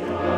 Christ.